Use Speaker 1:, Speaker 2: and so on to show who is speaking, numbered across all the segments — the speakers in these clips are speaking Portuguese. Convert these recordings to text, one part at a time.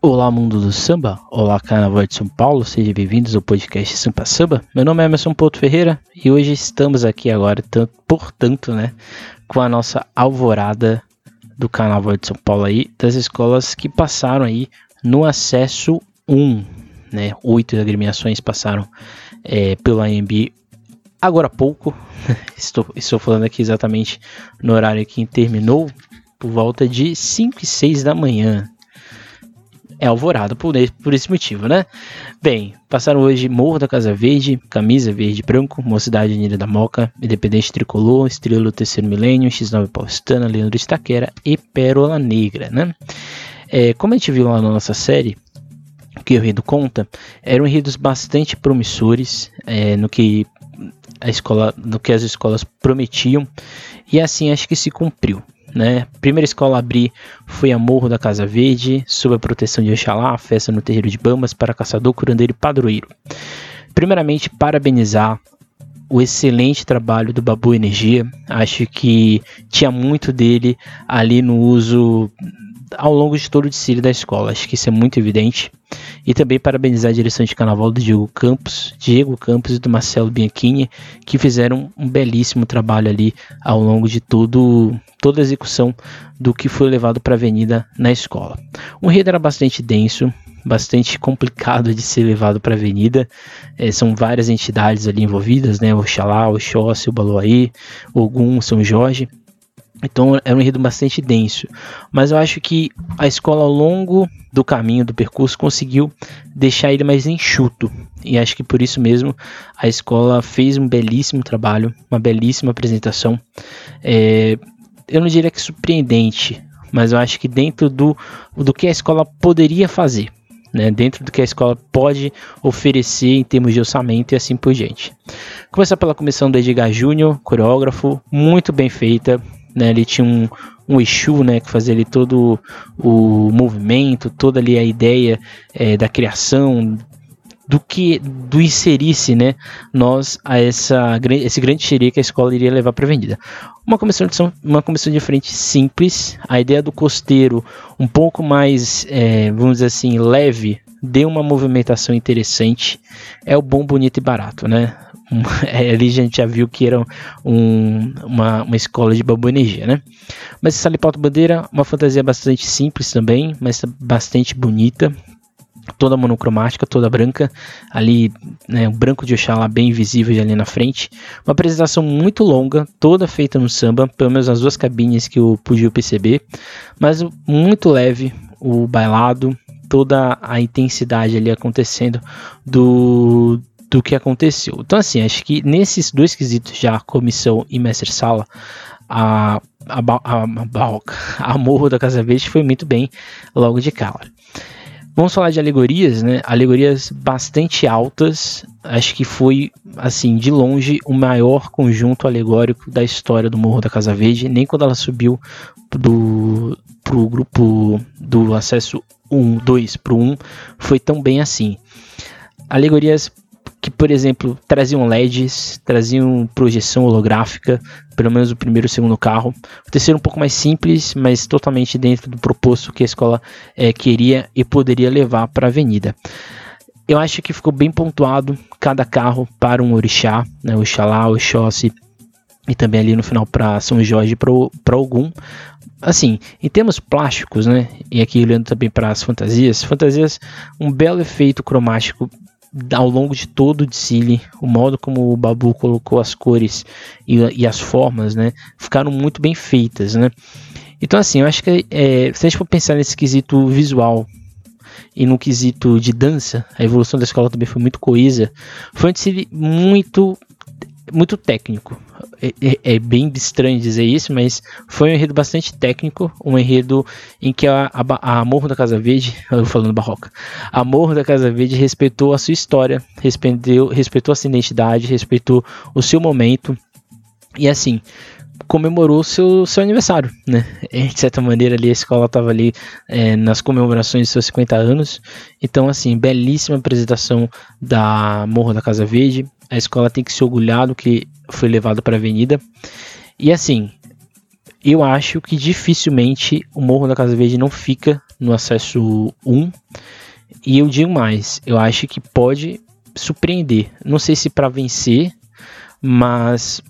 Speaker 1: Olá, mundo do samba! Olá, carnaval de São Paulo! Sejam bem-vindos ao podcast Sampa Samba. Meu nome é Emerson Porto Ferreira e hoje estamos aqui agora, portanto, né, com a nossa alvorada do carnaval de São Paulo aí, das escolas que passaram aí no acesso 1, né? Oito agremiações passaram é, pelo AMB agora há pouco. estou, estou falando aqui exatamente no horário que terminou, por volta de 5 e 6 da manhã é alvorada por, por esse motivo, né? Bem, passaram hoje Morro da Casa Verde, Camisa Verde e Branco, Mocidade Unida da Moca, Independente Tricolor, Estrela do Terceiro Milênio, X9 Paulistana, Leandro Estaquera e Pérola Negra, né? É, como a gente viu lá na nossa série, que o enredo conta, eram enredos bastante promissores é, no que a escola, no que as escolas prometiam, e assim acho que se cumpriu. Né? Primeira escola a abrir foi a Morro da Casa Verde, sob a proteção de Oxalá, a festa no terreiro de Bambas para caçador, curandeiro e padroeiro. Primeiramente, parabenizar o excelente trabalho do Babu Energia. Acho que tinha muito dele ali no uso ao longo de todo o desfile da escola. Acho que isso é muito evidente. E também parabenizar a direção de carnaval do Diego Campos, Diego Campos e do Marcelo Bianchini, que fizeram um belíssimo trabalho ali ao longo de todo, toda a execução do que foi levado para a avenida na escola. O enredo era bastante denso, bastante complicado de ser levado para a avenida. É, são várias entidades ali envolvidas, né? Oxalá, Oxóssi, o Baluaí, Ogum, São Jorge. Então era um enredo bastante denso. Mas eu acho que a escola ao longo do caminho, do percurso, conseguiu deixar ele mais enxuto. E acho que por isso mesmo a escola fez um belíssimo trabalho, uma belíssima apresentação. É, eu não diria que surpreendente, mas eu acho que dentro do, do que a escola poderia fazer. Né, dentro do que a escola pode oferecer em termos de orçamento e assim por diante. Começar pela comissão do Edgar Júnior, coreógrafo, muito bem feita, né? Ele tinha um, um Exu, né, que fazia ali todo o movimento, toda ali a ideia é, da criação, do que do inserisse, né, nós a essa esse grande xerife que a escola iria levar para a avenida. Uma comissão de uma comissão de frente simples, a ideia do costeiro um pouco mais, é, vamos dizer assim, leve, deu uma movimentação interessante. É o bom, bonito e barato, né? é, ali a gente já viu que era um, uma, uma escola de babu energia, né? Mas essa Salipauto Bandeira, uma fantasia bastante simples também, mas bastante bonita, toda monocromática, toda branca, ali, né, o branco de Oxalá bem visível ali na frente. Uma apresentação muito longa, toda feita no samba, pelo menos as duas cabines que eu pude perceber, mas muito leve o bailado, toda a intensidade ali acontecendo do, do que aconteceu. Então, assim, acho que nesses dois quesitos já, comissão e mestre-sala, a, a, a, a, a Morro da Casa Verde foi muito bem logo de cara. Vamos falar de alegorias, né? Alegorias bastante altas. Acho que foi, assim, de longe, o maior conjunto alegórico da história do Morro da Casa Verde. Nem quando ela subiu do, pro grupo do acesso 1, 2 pro 1, foi tão bem assim. Alegorias por exemplo, traziam LEDs, traziam projeção holográfica, pelo menos o primeiro e o segundo carro. O terceiro um pouco mais simples, mas totalmente dentro do proposto que a escola é, queria e poderia levar para a avenida. Eu acho que ficou bem pontuado cada carro para um orixá, né, o Xalá, o Xóssi, e também ali no final para São Jorge para algum. Assim, em termos plásticos, né? E aqui olhando também para as fantasias, fantasias, um belo efeito cromático ao longo de todo o desfile, o modo como o Babu colocou as cores e, e as formas, né, ficaram muito bem feitas, né. Então assim, eu acho que é, se a gente for pensar nesse quesito visual e no quesito de dança, a evolução da escola também foi muito coesa. Foi um desfile muito muito técnico. É, é, é, bem estranho dizer isso, mas foi um enredo bastante técnico, um enredo em que a, a, a Morro da Casa Verde, eu falando barroca, a Morro da Casa Verde respeitou a sua história, respeitou, respeitou a sua identidade, respeitou o seu momento, e assim, comemorou seu, seu aniversário, né? De certa maneira ali a escola estava ali é, nas comemorações de seus 50 anos. Então, assim, belíssima apresentação da Morro da Casa Verde. A escola tem que se orgulhar do que foi levado para a avenida. E assim, eu acho que dificilmente o Morro da Casa Verde não fica no acesso 1. E eu digo mais, eu acho que pode surpreender. Não sei se para vencer, mas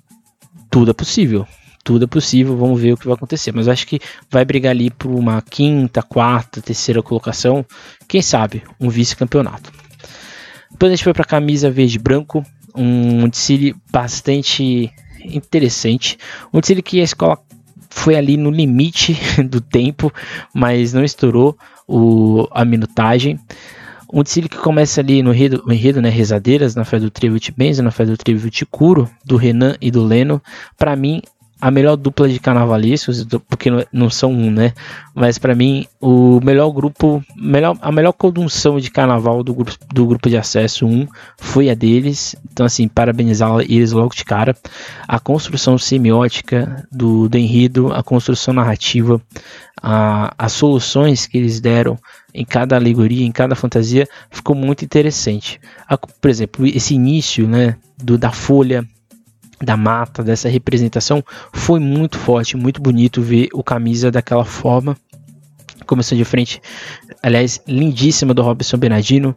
Speaker 1: tudo é possível. Tudo é possível, vamos ver o que vai acontecer. Mas acho que vai brigar ali por uma quinta, quarta, terceira colocação. Quem sabe um vice-campeonato. Depois a gente foi para a camisa verde branco. Um desfile bastante interessante. Um desfile que a escola foi ali no limite do tempo, mas não estourou o, a minutagem. Um desfile que começa ali no enredo, enredo né, Rezadeiras, na fé do Trio Benzo, na fé do Trio Curo, do Renan e do Leno. Para mim, a melhor dupla de carnavalescos, porque não são um, né? Mas para mim, o melhor grupo, melhor, a melhor condução de carnaval do grupo, do grupo de acesso 1 foi a deles. Então, assim, parabenizar eles logo de cara. A construção semiótica do, do enredo, a construção narrativa, a, as soluções que eles deram em cada alegoria, em cada fantasia, ficou muito interessante. A, por exemplo, esse início né, do, da folha da mata, dessa representação, foi muito forte, muito bonito ver o camisa daquela forma. Começou de frente, aliás, lindíssima do Robson Bernardino.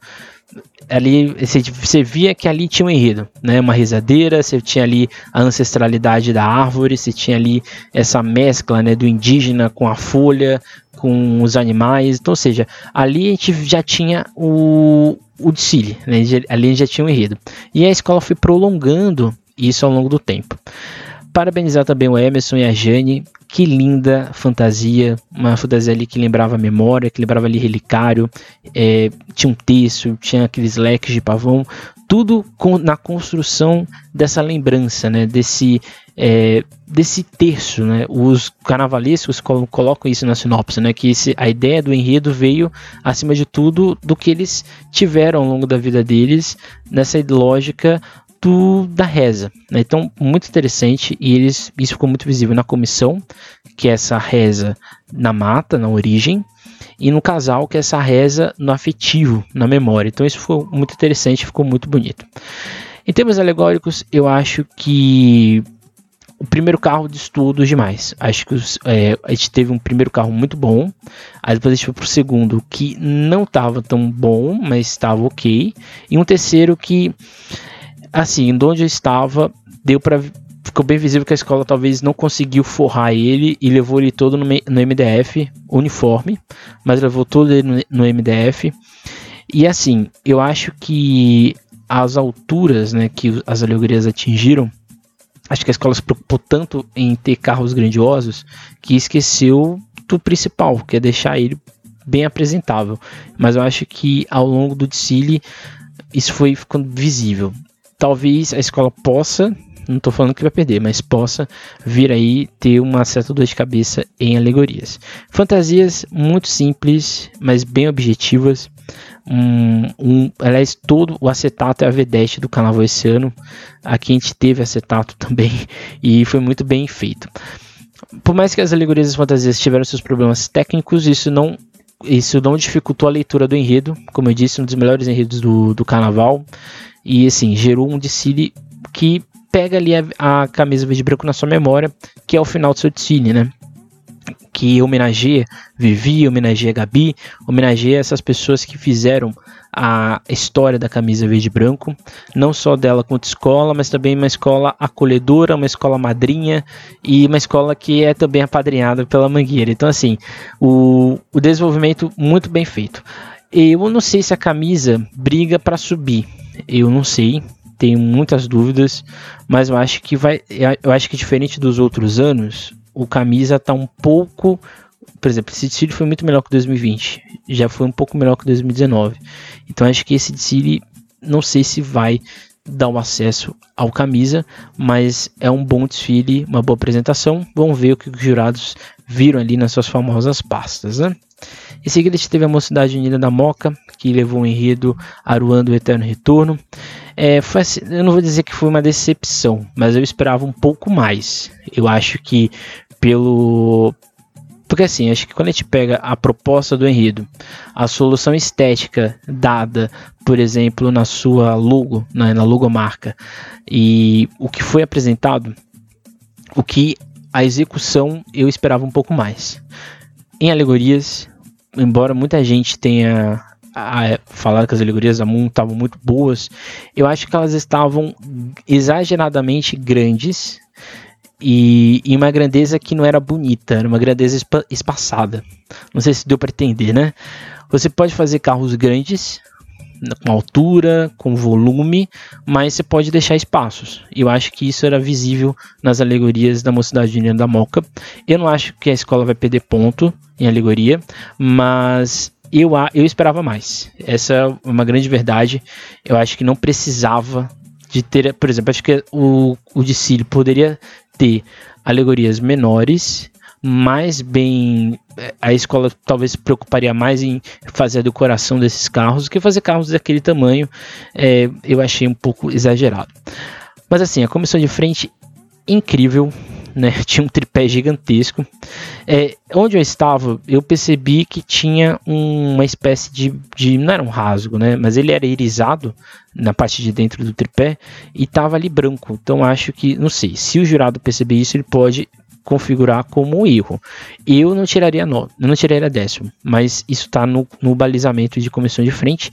Speaker 1: Ali você, via que ali tinha um enredo, né? Uma rezadeira, você tinha ali a ancestralidade da árvore, você tinha ali essa mescla, né, do indígena com a folha, com os animais. Então, ou seja, ali a gente já tinha o, o desfile, né? ali já tinha um enredo. E a escola foi prolongando isso ao longo do tempo. Parabenizar também o Emerson e a Jane, que linda fantasia, uma fantasia ali que lembrava memória, que lembrava ali relicário, é, tinha um texto, tinha aqueles leques de pavão, tudo com, na construção dessa lembrança, né, desse, é, desse terço, né, os carnavalescos colocam isso na sinopse, né, que esse, a ideia do enredo veio, acima de tudo, do que eles tiveram ao longo da vida deles, nessa lógica do, da reza. Né? Então, muito interessante, e eles, isso ficou muito visível na comissão, que é essa reza na mata, na origem, e no casal, que é essa reza no afetivo, na memória. Então, isso ficou muito interessante, ficou muito bonito. Em termos alegóricos, eu acho que o primeiro carro destoou demais. Acho que os, é, a gente teve um primeiro carro muito bom. Aí depois a gente foi pro segundo que não estava tão bom, mas estava ok. E um terceiro que assim, de onde eu estava, deu para ficou bem visível que a escola talvez não conseguiu forrar ele e levou ele todo no, no MDF uniforme, mas levou todo ele no, no, MDF. E assim, eu acho que as alturas, né, que as alegorias atingiram, acho que a escola se preocupou tanto em ter carros grandiosos que esqueceu do principal, que é deixar ele bem apresentável. Mas eu acho que ao longo do desfile isso foi ficando visível talvez a escola possa, não estou falando que vai perder, mas possa vir aí ter uma certa dor de cabeça em alegorias. Fantasias muito simples, mas bem objetivas. Um, um, aliás, todo o acetato é a V10 do carnaval esse ano. Aqui a gente teve acetato também e foi muito bem feito. Por mais que as alegorias e fantasias tiveram seus problemas técnicos, isso não isso não dificultou a leitura do enredo, como eu disse, um dos melhores enredos do, do carnaval. E assim, gerou um desfile que pega ali a, a camisa verde branco na sua memória, que é o final do seu desfile, né? Que homenageia Vivi, homenageia Gabi, homenageia essas pessoas que fizeram a história da camisa verde branco, não só dela quanto escola, mas também uma escola acolhedora, uma escola madrinha e uma escola que é também apadrinhada pela Mangueira. Então, assim, o, o desenvolvimento muito bem feito. Eu não sei se a camisa briga para subir, eu não sei, tenho muitas dúvidas, mas eu acho que vai, eu acho que diferente dos outros anos, o camisa tá um pouco, por exemplo, esse desfile foi muito melhor que 2020, já foi um pouco melhor que 2019. Então acho que esse desfile não sei se vai dar um acesso ao camisa, mas é um bom desfile, uma boa apresentação. Vamos ver o que os jurados viram ali nas suas famosas pastas, né? Em seguida, teve a Mocidade Unida da Moca, que levou o enredo Aruando o Eterno Retorno. É, foi, assim, eu não vou dizer que foi uma decepção, mas eu esperava um pouco mais. Eu acho que pelo. Porque assim, acho que quando a gente pega a proposta do enredo, a solução estética dada, por exemplo, na sua logo, na, na logomarca, e o que foi apresentado, o que a execução eu esperava um pouco mais. Em alegorias, embora muita gente tenha falado que as alegorias da Moon estavam muito boas, eu acho que elas estavam exageradamente grandes e, e, uma grandeza que não era bonita, era uma grandeza espaçada. Não sei se deu para entender, né? Você pode fazer carros grandes, com altura, com volume, mas você pode deixar espaços. Eu acho que isso era visível nas alegorias da Mocidade Unida da Moca. Eu não acho que a escola vai perder ponto em alegoria, mas eu, eu esperava mais. Essa é uma grande verdade. Eu acho que não precisava de ter, por exemplo, acho que o, o Dicílio poderia ter alegorias menores mais bem. É, a escola talvez se preocuparia mais em fazer a decoração desses carros do que fazer carros daquele tamanho. É, eu achei um pouco exagerado. Mas assim, a comissão de frente incrível. Né? Tinha um tripé gigantesco. É, onde eu estava, eu percebi que tinha uma espécie de, de, Não era um rasgo, né? Mas ele era irisado na parte de dentro do tripé e estava ali branco. Então acho que, não sei, se o jurado perceber isso, ele pode configurar como erro. Eu não tiraria nota, não tiraria décimo, mas isso está no, no balizamento de comissão de frente.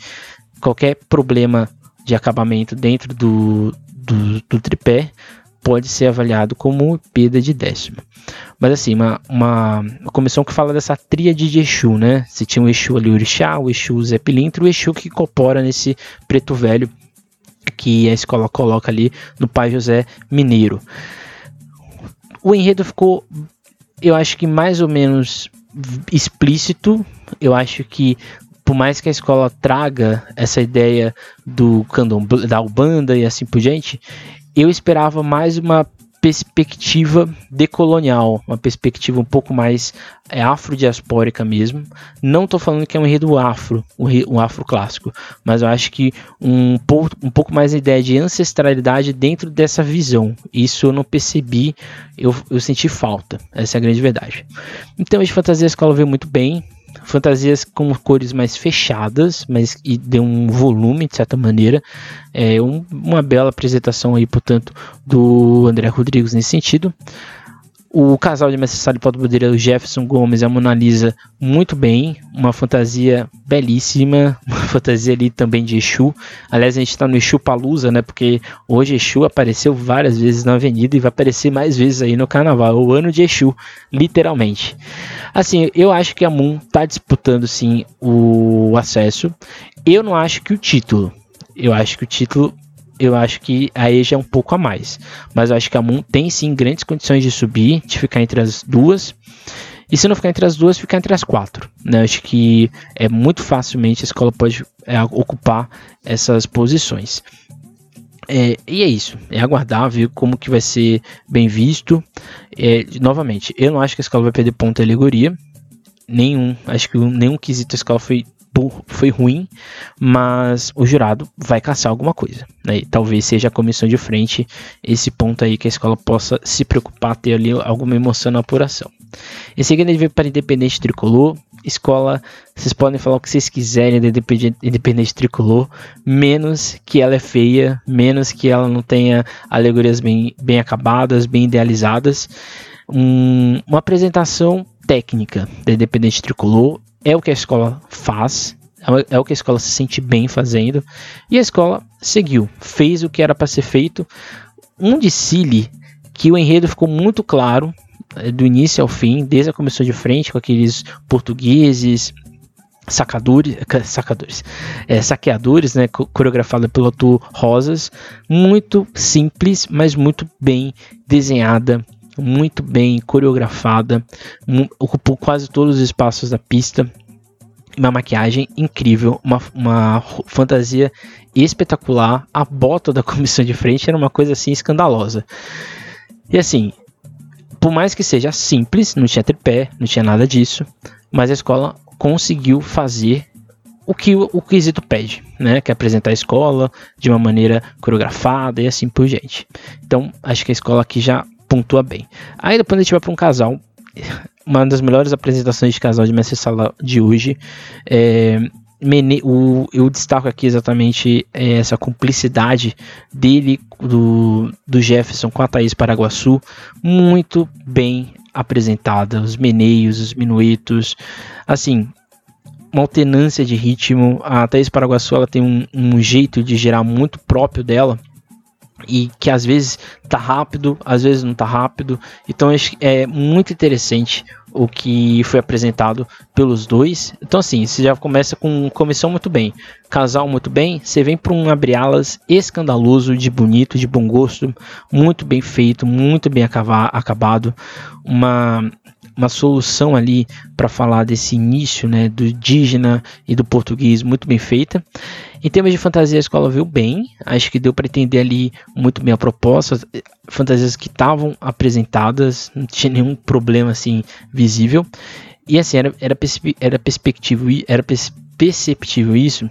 Speaker 1: Qualquer problema de acabamento dentro do, do, do tripé pode ser avaliado como perda de décimo. Mas assim, uma, uma, uma, comissão que fala dessa tríade de Exu, né? Se tinha o Exu ali, o Orixá, o Exu Zé Pilintro, o Exu que incorpora nesse preto velho que a escola coloca ali no Pai José Mineiro. O enredo ficou, eu acho que mais ou menos explícito. Eu acho que por mais que a escola traga essa ideia do candomblé, da Ubanda e assim por diante, eu esperava mais uma perspectiva decolonial, uma perspectiva um pouco mais é, afrodiaspórica mesmo. Não estou falando que é um enredo afro, um, afro clássico, mas eu acho que um, pouco, um pouco mais a ideia de ancestralidade dentro dessa visão. Isso eu não percebi, eu, eu senti falta. Essa é a grande verdade. Então, de fantasia a escola veio muito bem fantasias com cores mais fechadas, mas e deu um volume de certa maneira. É um, uma bela apresentação aí, portanto, do André Rodrigues nesse sentido. O casal de Mestre Sala e o Jefferson Gomes e a Mona Lisa muito bem, uma fantasia belíssima, uma fantasia ali também de Exu. Aliás, a gente está no Exu Palusa, né? Porque hoje Exu apareceu várias vezes na avenida e vai aparecer mais vezes aí no carnaval. O ano de Exu, literalmente. Assim, eu acho que a Moon está disputando sim o acesso. Eu não acho que o título. Eu acho que o título eu acho que a EJA é um pouco a mais. Mas eu acho que a Moon tem sim grandes condições de subir, de ficar entre as duas. E se não ficar entre as duas, ficar entre as quatro. Né? Acho que é muito facilmente a escola pode é, ocupar essas posições. É, e é isso, é aguardar, ver como que vai ser bem visto. É, novamente, eu não acho que a escola vai perder ponto em alegoria. Nenhum, acho que nenhum quesito a escola foi foi ruim, mas o jurado vai caçar alguma coisa. Né? talvez seja a comissão de frente esse ponto aí que a escola possa se preocupar, ter ali alguma emoção na apuração. Em seguida, ele veio para Independente Tricolor. Escola, vocês podem falar o que vocês quiserem de Independente Tricolor, menos que ela é feia, menos que ela não tenha alegorias bem, bem acabadas, bem idealizadas. Um, uma apresentação técnica da Independente Tricolor é o que a escola faz, é, é o que a escola se sente bem fazendo, e a escola seguiu, fez o que era para ser feito. Um de Cile que o enredo ficou muito claro é, do início ao fim, desde a começou de frente com aqueles portugueses, sacadores, sacadores, é, saqueadores, né, coreografada pelo ator Rosas, muito simples, mas muito bem desenhada, muito bem coreografada, ocupou quase todos os espaços da pista. Uma maquiagem incrível, uma, uma fantasia espetacular. A bota da comissão de frente era uma coisa assim escandalosa. E assim, por mais que seja simples, não tinha tripé, não tinha nada disso, mas a escola conseguiu fazer o que o, o quesito pede, né? Que é apresentar a escola de uma maneira coreografada e assim por diante. Então, acho que a escola aqui já pontua bem. Aí depois a gente vai para um casal, uma das melhores apresentações de casal de mestre sala de hoje. É, o, eu destaco aqui exatamente é, essa cumplicidade dele, do, do Jefferson com a Thaís Paraguaçu, muito bem apresentada. Os meneios, os minuetos, assim, uma alternância de ritmo. A Thaís Paraguaçu ela tem um, um jeito de gerar muito próprio dela e que às vezes tá rápido, às vezes não tá rápido. Então é muito interessante o que foi apresentado pelos dois. Então assim, você já começa com comissão muito bem, casal muito bem, você vem para um abre-alas escandaloso, de bonito, de bom gosto, muito bem feito, muito bem acabado, uma uma solução ali para falar desse início, né, do indígena e do português muito bem feita. Em termos de fantasia, a escola viu bem, acho que deu para entender ali muito bem a proposta, fantasias que estavam apresentadas, não tinha nenhum problema assim visível. E assim, era, era, era perspectivo, era perceptível isso,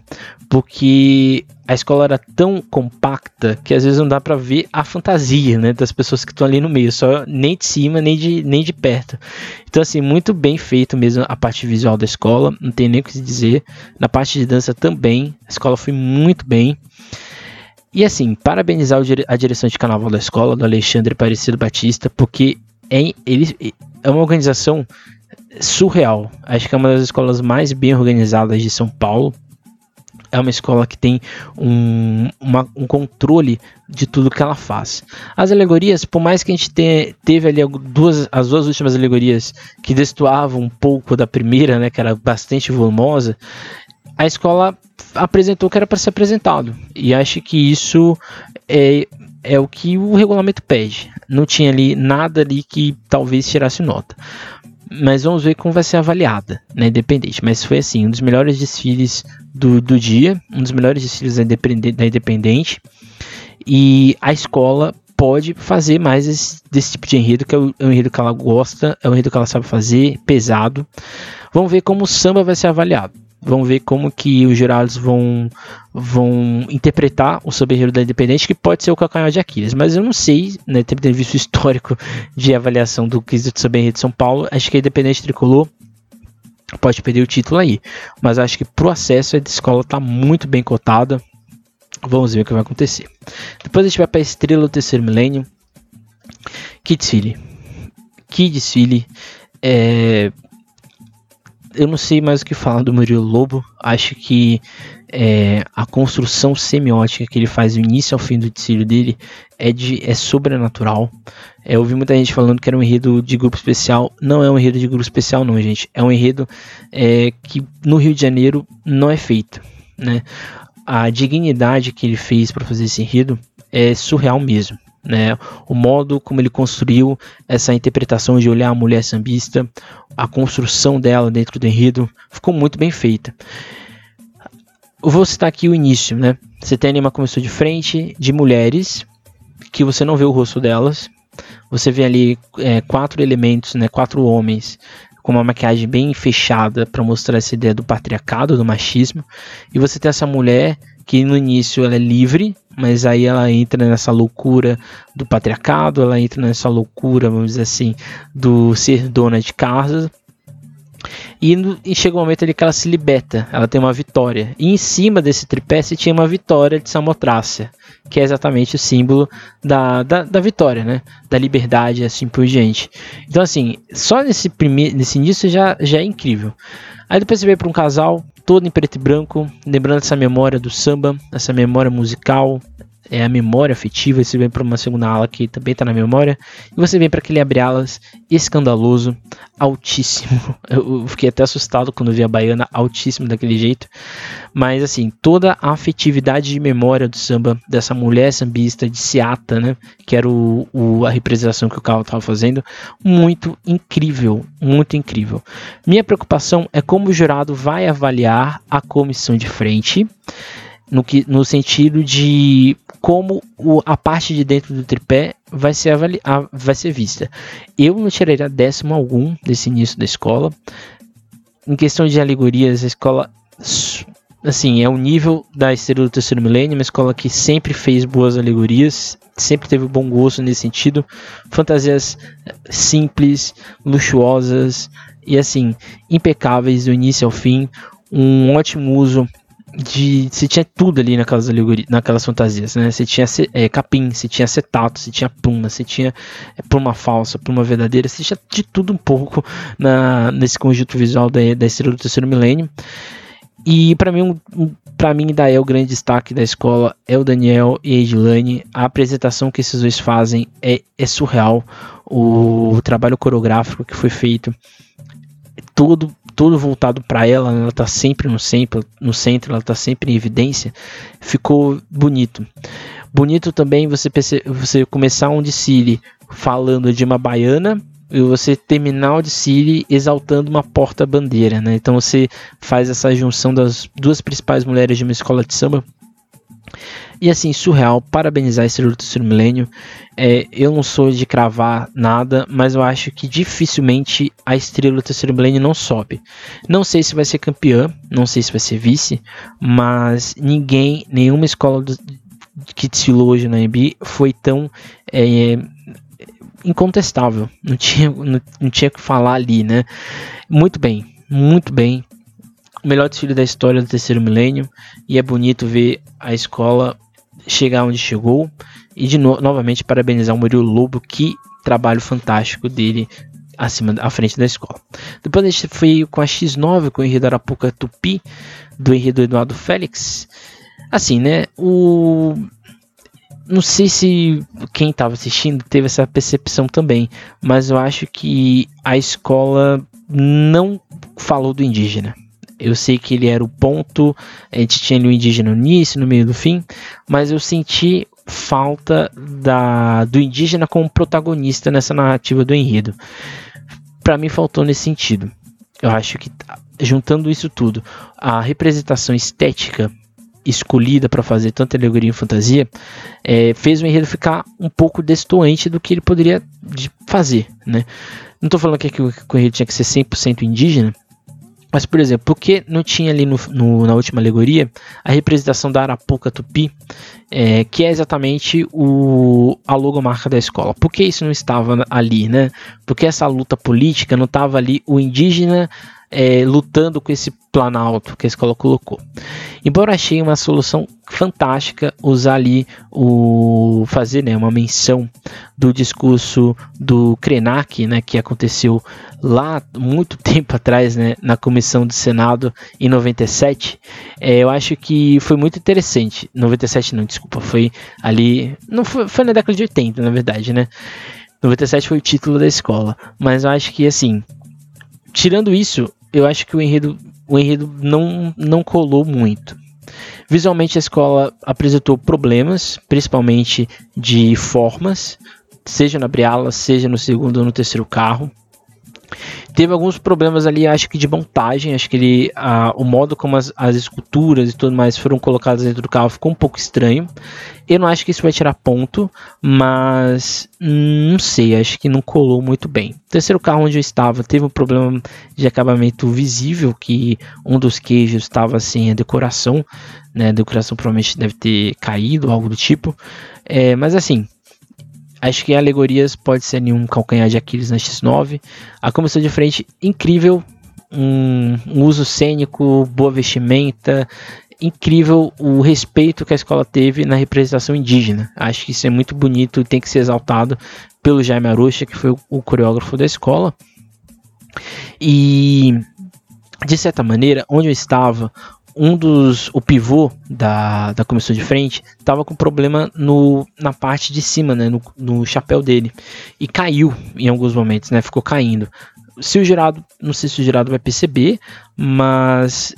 Speaker 1: porque a escola era tão compacta que às vezes não dá para ver a fantasia, né, das pessoas que estão ali no meio, só nem de cima nem de, nem de perto. Então assim, muito bem feito mesmo a parte visual da escola, não tem nem o que dizer. Na parte de dança também, a escola foi muito bem. E assim, parabenizar a direção de carnaval da escola, do Alexandre Aparecido Batista, porque é, ele, é uma organização surreal. Acho que é uma das escolas mais bem organizadas de São Paulo é uma escola que tem um, uma, um controle de tudo que ela faz. As alegorias, por mais que a gente te, teve ali duas, as duas últimas alegorias que destoavam um pouco da primeira, né, que era bastante volumosa, a escola apresentou que era para ser apresentado. E acho que isso é, é o que o regulamento pede. Não tinha ali nada ali que talvez tirasse nota mas vamos ver como vai ser avaliada, né, independente. Mas foi assim, um dos melhores desfiles do, do dia, um dos melhores desfiles da Independente, da Independente, e a escola pode fazer mais esse, desse tipo de enredo, que é o, é o enredo que ela gosta, é o enredo que ela sabe fazer, pesado. Vamos ver como o samba vai ser avaliado. Vamos ver como que os jurados vão, vão interpretar o soberano da Independente, que pode ser o calcanhar de Aquiles. Mas eu não sei, né, tendo visto o histórico de avaliação do quesito soberano de São Paulo, acho que a Independente Tricolor pode perder o título aí. Mas acho que pro acesso a escola está muito bem cotada. Vamos ver o que vai acontecer. Depois a gente vai para a estrela do terceiro milênio. Que desfile. Que desfile. É, eu não sei mais o que falar do Murilo Lobo. Acho que é, a construção semiótica que ele faz do início ao fim do desfile dele é, de, é sobrenatural. É, eu ouvi muita gente falando que era um enredo de grupo especial. Não é um enredo de grupo especial, não, gente. É um enredo é, que no Rio de Janeiro não é feito. Né? A dignidade que ele fez para fazer esse enredo é surreal mesmo né? O modo como ele construiu essa interpretação de olhar a mulher sambista, a construção dela dentro do enredo ficou muito bem feita. Eu vou citar aqui o início, né? Você tem uma começou de frente de mulheres que você não vê o rosto delas. Você vê ali é, quatro elementos, né? Quatro homens com uma maquiagem bem fechada para mostrar essa ideia do patriarcado, do machismo. E você tem essa mulher que no início ela é livre, mas aí ela entra nessa loucura do patriarcado, ela entra nessa loucura, vamos dizer assim, do ser dona de casa. E, no, e chega um momento ali que ela se liberta, ela tem uma vitória. E em cima desse tripé se tinha uma vitória de Samotrácia, que é exatamente o símbolo da, da, da vitória, né? Da liberdade assim por diante. Então, assim, só nesse, nesse início já, já é incrível. Aí depois você vem para um casal todo em preto e branco, lembrando essa memória do samba, essa memória musical, é a memória afetiva, você vem para uma segunda ala que também está na memória, e você vem para aquele abre-alas escandaloso, altíssimo. Eu fiquei até assustado quando vi a baiana altíssimo daquele jeito, mas assim, toda a afetividade de memória do samba, dessa mulher sambista de Seata, né, que era o, o a representação que o Carlos estava fazendo, muito incrível, muito incrível. Minha preocupação é como o jurado vai avaliar a comissão de frente no, que, no sentido de como o, a parte de dentro do tripé vai ser, avali, a, vai ser vista. Eu não tiraria décimo algum desse início da escola. Em questão de alegorias, a escola assim, é o nível da Estrela do Terceiro Milênio, uma escola que sempre fez boas alegorias, sempre teve bom gosto nesse sentido. Fantasias simples, luxuosas e assim, impecáveis do início ao fim um ótimo uso de você tinha tudo ali naquelas naquelas fantasias, né? Você tinha é, capim, você tinha acetato, você tinha pluma, você tinha é, pluma falsa, pluma verdadeira, você tinha de tudo um pouco na, nesse conjunto visual da, da estrela do terceiro milênio. E para mim, um, para mim daí é o grande destaque da escola é o Daniel e a Edilane. A apresentação que esses dois fazem é, é surreal. O, o trabalho coreográfico que foi feito, todo todo voltado para ela, ela está sempre no centro, no centro, ela está sempre em evidência, ficou bonito. Bonito também você, você começar um desfile falando de uma baiana e você terminar o desfile exaltando uma porta-bandeira, né? Então você faz essa junção das duas principais mulheres de uma escola de samba e assim, surreal, parabenizar esse do terceiro milênio. É, eu não sou de cravar nada, mas eu acho que dificilmente a estrela do terceiro milênio não sobe. Não sei se vai ser campeã, não sei se vai ser vice, mas ninguém, nenhuma escola do, que desfilou hoje na NB foi tão é, incontestável. Não tinha, não, não tinha que falar ali, né? Muito bem, muito bem. O melhor desfile da história do terceiro milênio e é bonito ver a escola chegar onde chegou e de no novamente parabenizar o Murilo Lobo, que trabalho fantástico dele acima à frente da escola. Depois a gente foi com a X9, com o enredo Arapuca Tupi, do enredo Eduardo Félix. Assim, né? O não sei se quem estava assistindo teve essa percepção também, mas eu acho que a escola não falou do indígena. Eu sei que ele era o ponto, a gente tinha ali o indígena no início, no meio do fim, mas eu senti falta da, do indígena como protagonista nessa narrativa do enredo. Para mim faltou nesse sentido. Eu acho que juntando isso tudo, a representação estética escolhida para fazer tanta alegoria em fantasia é, fez o enredo ficar um pouco destoante do que ele poderia fazer, né? Não estou falando que o enredo tinha que ser 100% indígena, mas, por exemplo, por que não tinha ali no, no, na última alegoria a representação da Arapuca Tupi, é, que é exatamente o, a logomarca da escola? Por que isso não estava ali, né? Porque essa luta política não estava ali o indígena é, lutando com esse planalto que a escola colocou. Embora achei uma solução fantástica usar ali o fazer né, uma menção do discurso do Krenak, né, que aconteceu lá muito tempo atrás, né, na comissão do Senado em 97, é, eu acho que foi muito interessante. 97 não, desculpa, foi ali, não foi, foi na década de 80, na verdade, né? 97 foi o título da escola, mas eu acho que assim, tirando isso, eu acho que o enredo, o enredo não, não colou muito. Visualmente a escola apresentou problemas, principalmente de formas, seja na Briala, seja no segundo ou no terceiro carro. Teve alguns problemas ali, acho que de montagem, acho que ele, a, o modo como as, as esculturas e tudo mais foram colocadas dentro do carro ficou um pouco estranho. Eu não acho que isso vai tirar ponto, mas não sei, acho que não colou muito bem. Terceiro carro onde eu estava teve um problema de acabamento visível, que um dos queijos estava sem a decoração, né? A decoração provavelmente deve ter caído, algo do tipo. É, mas assim, Acho que alegorias pode ser um calcanhar de Aquiles na X9. A comissão de frente, incrível. Um, um uso cênico, boa vestimenta. Incrível o respeito que a escola teve na representação indígena. Acho que isso é muito bonito e tem que ser exaltado pelo Jaime Aruxa, que foi o coreógrafo da escola. E de certa maneira, onde eu estava, um dos o pivô da, da comissão de frente estava com problema no, na parte de cima, né, no, no chapéu dele e caiu em alguns momentos, né, ficou caindo. Se o girado, não sei se o girado vai perceber, mas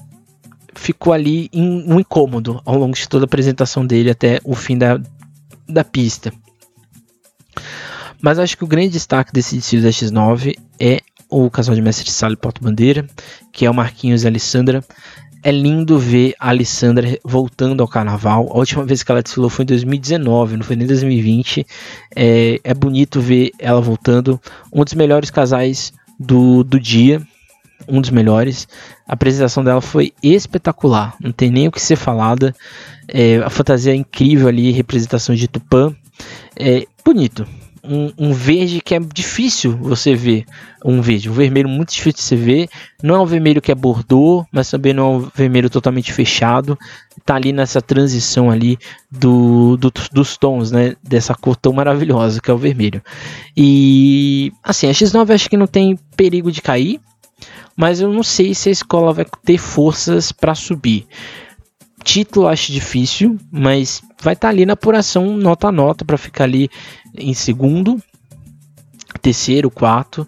Speaker 1: ficou ali em, um incômodo ao longo de toda a apresentação dele até o fim da, da pista. Mas acho que o grande destaque desse desfile da X9 é o casal de mestre de sala e porta-bandeira, que é o Marquinhos e a Alessandra é lindo ver a Alessandra voltando ao carnaval. A última vez que ela desfilou foi em 2019, não foi nem 2020. É, é bonito ver ela voltando. Um dos melhores casais do, do dia. Um dos melhores. A apresentação dela foi espetacular. Não tem nem o que ser falada. É, a fantasia é incrível ali, representação de Tupã. É bonito. Um, um, verde que é difícil você ver. Um verde, um vermelho muito difícil de você ver. Não é um vermelho que é bordô, mas também não é um vermelho totalmente fechado. Tá ali nessa transição ali do, do, dos tons, né? Dessa cor tão maravilhosa que é o vermelho. E assim, a X9 acho que não tem perigo de cair, mas eu não sei se a escola vai ter forças para subir. Título acho difícil, mas vai estar tá ali na apuração nota a nota para ficar ali em segundo, terceiro, quarto.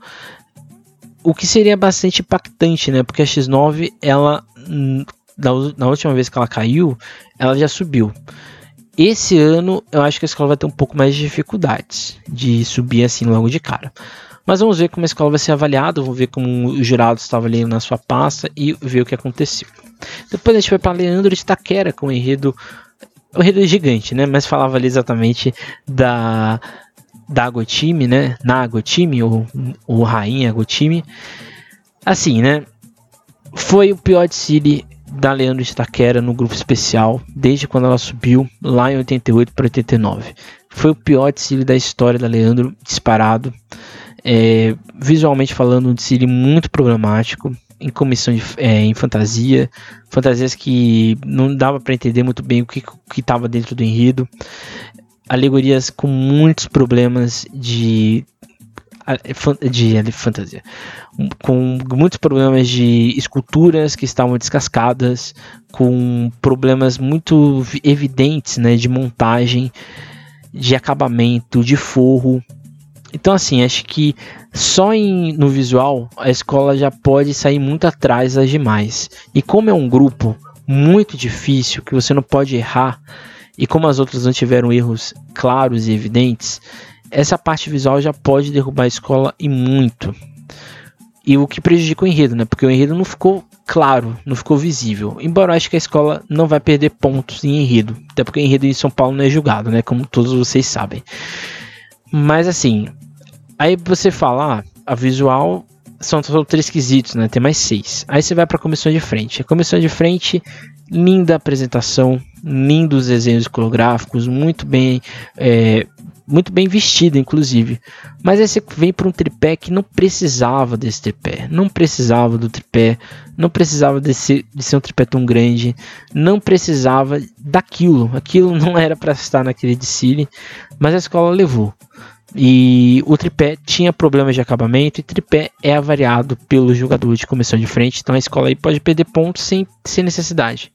Speaker 1: O que seria bastante impactante, né? Porque a X9, ela na, última vez que ela caiu, ela já subiu. Esse ano eu acho que a escola vai ter um pouco mais de dificuldades de subir assim logo de cara. Mas vamos ver como a escola vai ser avaliada, vamos ver como o jurado estava ali na sua pasta e ver o que aconteceu. Depois a gente foi para Leandro de Taquera com o enredo o enredo é gigante, né? Mas falava ali exatamente da da Agotime, né? Na Agotime ou, ou Rainha Agotime. Assim, né? Foi o pior de City da Leandro de Taquera no grupo especial desde quando ela subiu lá em 88 para 89. Foi o pior de City da história da Leandro disparado. É, visualmente falando, um desfile muito problemático em comissão de, é, em fantasia, fantasias que não dava para entender muito bem o que estava dentro do enredo, alegorias com muitos problemas de de, de fantasia, com muitos problemas de esculturas que estavam descascadas, com problemas muito evidentes, né, de montagem, de acabamento, de forro, então, assim, acho que só em, no visual a escola já pode sair muito atrás das demais. E como é um grupo muito difícil, que você não pode errar, e como as outras não tiveram erros claros e evidentes, essa parte visual já pode derrubar a escola e muito. E o que prejudica o enredo, né? Porque o enredo não ficou claro, não ficou visível. Embora eu acho que a escola não vai perder pontos em enredo, até porque o enredo em São Paulo não é julgado, né? Como todos vocês sabem. Mas assim, aí você fala, ah, a visual são, são três quesitos, né? Tem mais seis. Aí você vai para a comissão de frente. A comissão de frente, linda apresentação, lindos desenhos coreográficos, muito bem, é, muito bem vestida, inclusive. Mas aí você vem para um tripé que não precisava desse tripé, não precisava do tripé, não precisava desse, de ser um tripé tão grande, não precisava daquilo. Aquilo não era para estar naquele desfile, mas a escola levou. E o tripé tinha problemas de acabamento e tripé é avariado pelo jogador de comissão de frente, então a escola aí pode perder pontos sem, sem necessidade.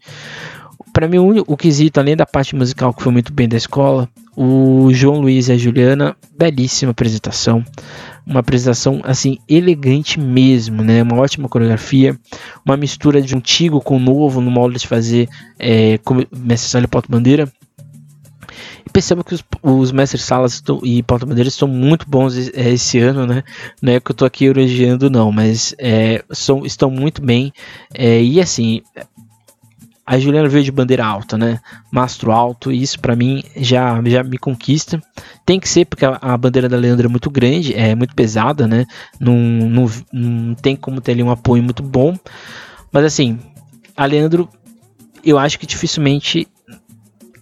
Speaker 1: Para mim, o quesito, além da parte musical que foi muito bem da escola, o João Luiz e a Juliana, belíssima apresentação. Uma apresentação assim elegante mesmo, né? Uma ótima coreografia, uma mistura de antigo com novo no modo de fazer é, Mestre Porto Bandeira perceba que os, os mestres salas e porta-bandeiras estão muito bons é, esse ano, né? Não é que eu tô aqui elogiando, não, mas é, são, estão muito bem. É, e assim, a Juliana veio de bandeira alta, né? Mastro alto, e isso para mim já, já me conquista. Tem que ser, porque a, a, bandeira da Leandra é muito grande, é muito pesada, né? Não, não, não tem como ter ali um apoio muito bom. Mas assim, a Leandro, eu acho que dificilmente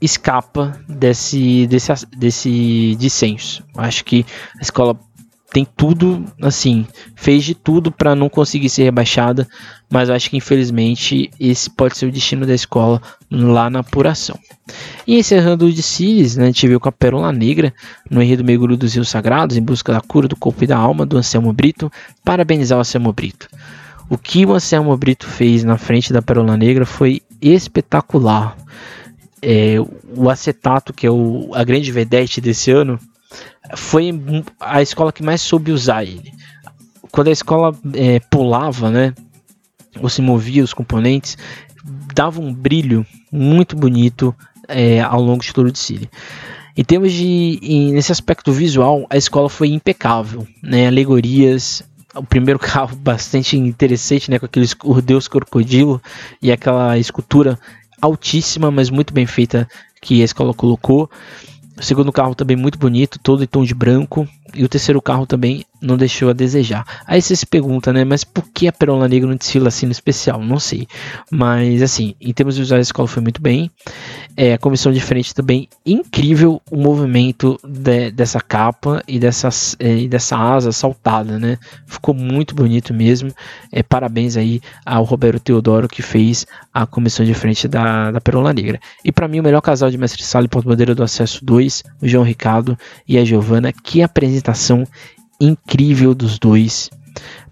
Speaker 1: escapa desse, desse, desse dissenso. Acho que a escola tem tudo, assim, fez de tudo para não conseguir ser rebaixada, mas acho que infelizmente esse pode ser o destino da escola lá na apuração. E encerrando o de né, a gente viu com a Pérola Negra no enredo Mergulho dos Rios Sagrados, em busca da cura do corpo e da alma do Anselmo Brito, parabenizar o Anselmo Brito. O que o Anselmo Brito fez na frente da Pérola Negra foi espetacular é, o acetato, que é o, a grande vedete desse ano, foi a escola que mais soube usar ele. Quando a escola é, pulava, né, ou se movia os componentes, dava um brilho muito bonito é, ao longo de todo o desfile. Em termos de, em, nesse aspecto visual, a escola foi impecável, né, alegorias, o primeiro carro bastante interessante, né, com aquele Deus crocodilo e aquela escultura altíssima, mas muito bem feita que a escola colocou. O segundo carro também muito bonito, todo em tom de branco. E o terceiro carro também não deixou a desejar. Aí você se pergunta, né, mas por que a Perola Negra não desfila assim no especial? Não sei. Mas assim, em termos visuais a escola foi muito bem. É, a comissão de frente também incrível o movimento de, dessa capa e, dessas, é, e dessa asa saltada, né? Ficou muito bonito mesmo. É, parabéns aí ao Roberto Teodoro que fez a comissão de frente da, da Perola Negra. E para mim o melhor casal de mestre sala e porta-bandeira do acesso 2, o João Ricardo e a Giovana. Que apresentação incrível dos dois.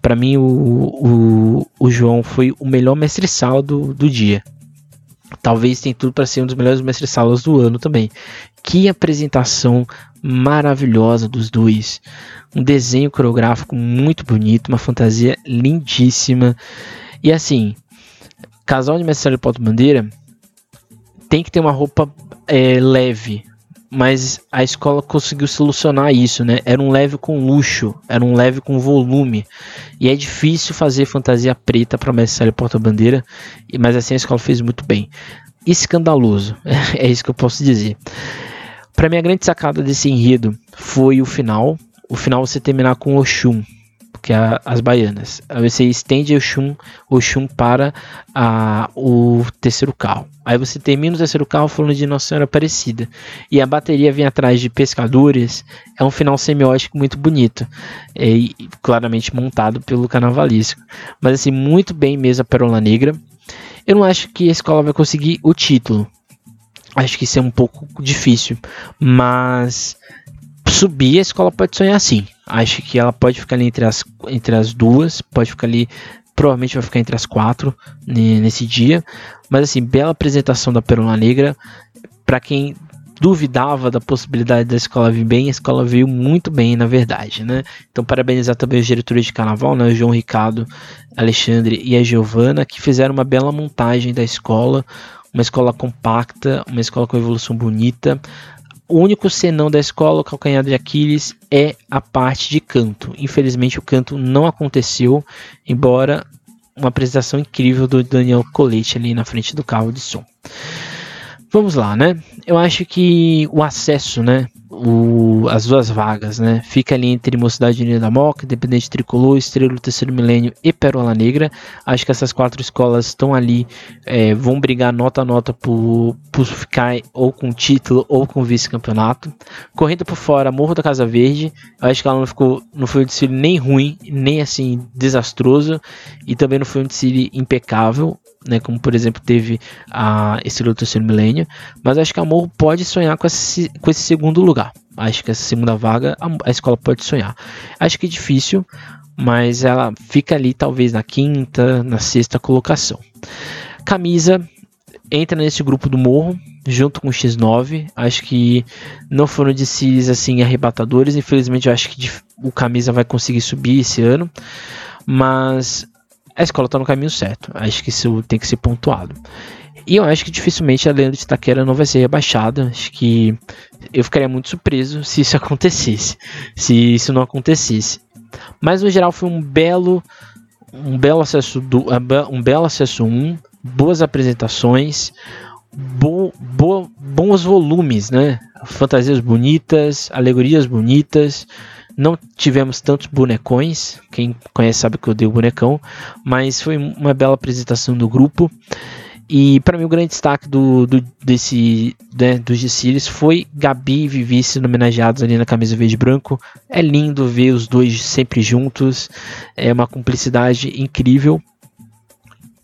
Speaker 1: Para mim, o, o, o, João foi o melhor mestre-sala do, do dia. Talvez tenha tudo para ser um dos melhores mestres-salas do ano também. Que apresentação maravilhosa dos dois. Um desenho coreográfico muito bonito, uma fantasia lindíssima. E assim, casal de mestre-sala e porta-bandeira tem que ter uma roupa é, leve, mas a escola conseguiu solucionar isso, né? Era um leve com luxo, era um leve com volume. E é difícil fazer fantasia preta para mestre porta-bandeira, mas assim a escola fez muito bem. Escandaloso, é isso que eu posso dizer. Para mim a grande sacada desse enredo foi o final, o final você terminar com Oxum, que é as baianas. Aí você estende o chum, o chum para a, o terceiro carro. Aí você termina o terceiro carro falando de Nossa Senhora Aparecida. E a bateria vem atrás de pescadores. É um final semiótico muito bonito. É, e claramente montado pelo carnavalesco. Mas assim, muito bem mesmo a Perola Negra. Eu não acho que a escola vai conseguir o título. Acho que isso é um pouco difícil. Mas subir, a escola pode sonhar sim. Acho que ela pode ficar ali entre as, entre as duas, pode ficar ali, provavelmente vai ficar entre as quatro nesse dia. Mas assim, bela apresentação da Perola Negra. Para quem duvidava da possibilidade da escola vir bem, a escola veio muito bem, na verdade, né? Então, parabenizar também os diretores de carnaval, né? O João Ricardo, Alexandre e a Giovana, que fizeram uma bela montagem da escola, uma escola compacta, uma escola com evolução bonita, o único senão da escola, o calcanhar de Aquiles, é a parte de canto. Infelizmente, o canto não aconteceu, embora uma apresentação incrível do Daniel Colete ali na frente do carro de som. Vamos lá, né? Eu acho que o acesso, né? O, as duas vagas, né? Fica ali entre Mocidade Unida da Moca, Independente Tricolor, Estrela do Terceiro Milênio e Pérola Negra. Acho que essas quatro escolas estão ali, é, vão brigar nota a nota por, por ficar ou com título ou com vice-campeonato. Correndo por fora, Morro da Casa Verde. Acho que ela não ficou, não foi um desfile nem ruim, nem assim desastroso, e também não foi um desfile impecável né, como por exemplo teve a Estrela do Terceiro Milênio, mas acho que a Morro pode sonhar com esse, com esse segundo lugar. Acho que essa segunda vaga a, a escola pode sonhar. Acho que é difícil, mas ela fica ali talvez na quinta, na sexta colocação. Camisa entra nesse grupo do Morro, junto com o X9. Acho que não foram de si assim arrebatadores. Infelizmente, eu acho que o Camisa vai conseguir subir esse ano. Mas a escola está no caminho certo. Acho que isso tem que ser pontuado. E eu acho que dificilmente a lenda de Taquera não vai ser rebaixada. Acho que eu ficaria muito surpreso se isso acontecesse. Se isso não acontecesse. Mas no geral foi um belo um belo acesso do um belo acesso 1, boas apresentações, bo, bo, bons volumes, né? Fantasias bonitas, alegorias bonitas. Não tivemos tantos bonecões, quem conhece sabe que eu dei o bonecão, mas foi uma bela apresentação do grupo. E para mim o grande destaque do, do desse né, dos desfiles foi Gabi e Vivi sendo homenageados ali na camisa verde branco. É lindo ver os dois sempre juntos, é uma cumplicidade incrível.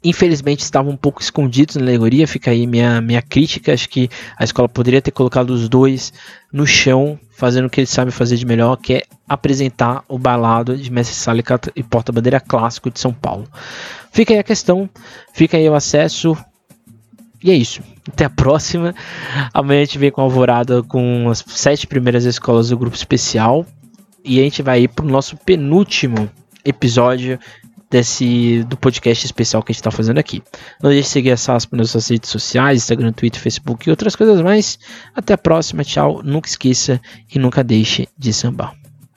Speaker 1: Infelizmente estavam um pouco escondidos na alegoria, fica aí minha, minha crítica. Acho que a escola poderia ter colocado os dois no chão, fazendo o que eles sabem fazer de melhor, que é apresentar o balado de Mestre Sala e porta-bandeira clássico de São Paulo. Fica aí a questão, fica aí o acesso. E é isso. Até a próxima. Amanhã a gente vem com a alvorada com as sete primeiras escolas do grupo especial. E a gente vai ir para o nosso penúltimo episódio desse do podcast especial que a gente está fazendo aqui. Não deixe de seguir a SASP nas suas redes sociais, Instagram, Twitter, Facebook e outras coisas mais. Até a próxima, tchau. Nunca esqueça e nunca deixe de sambar.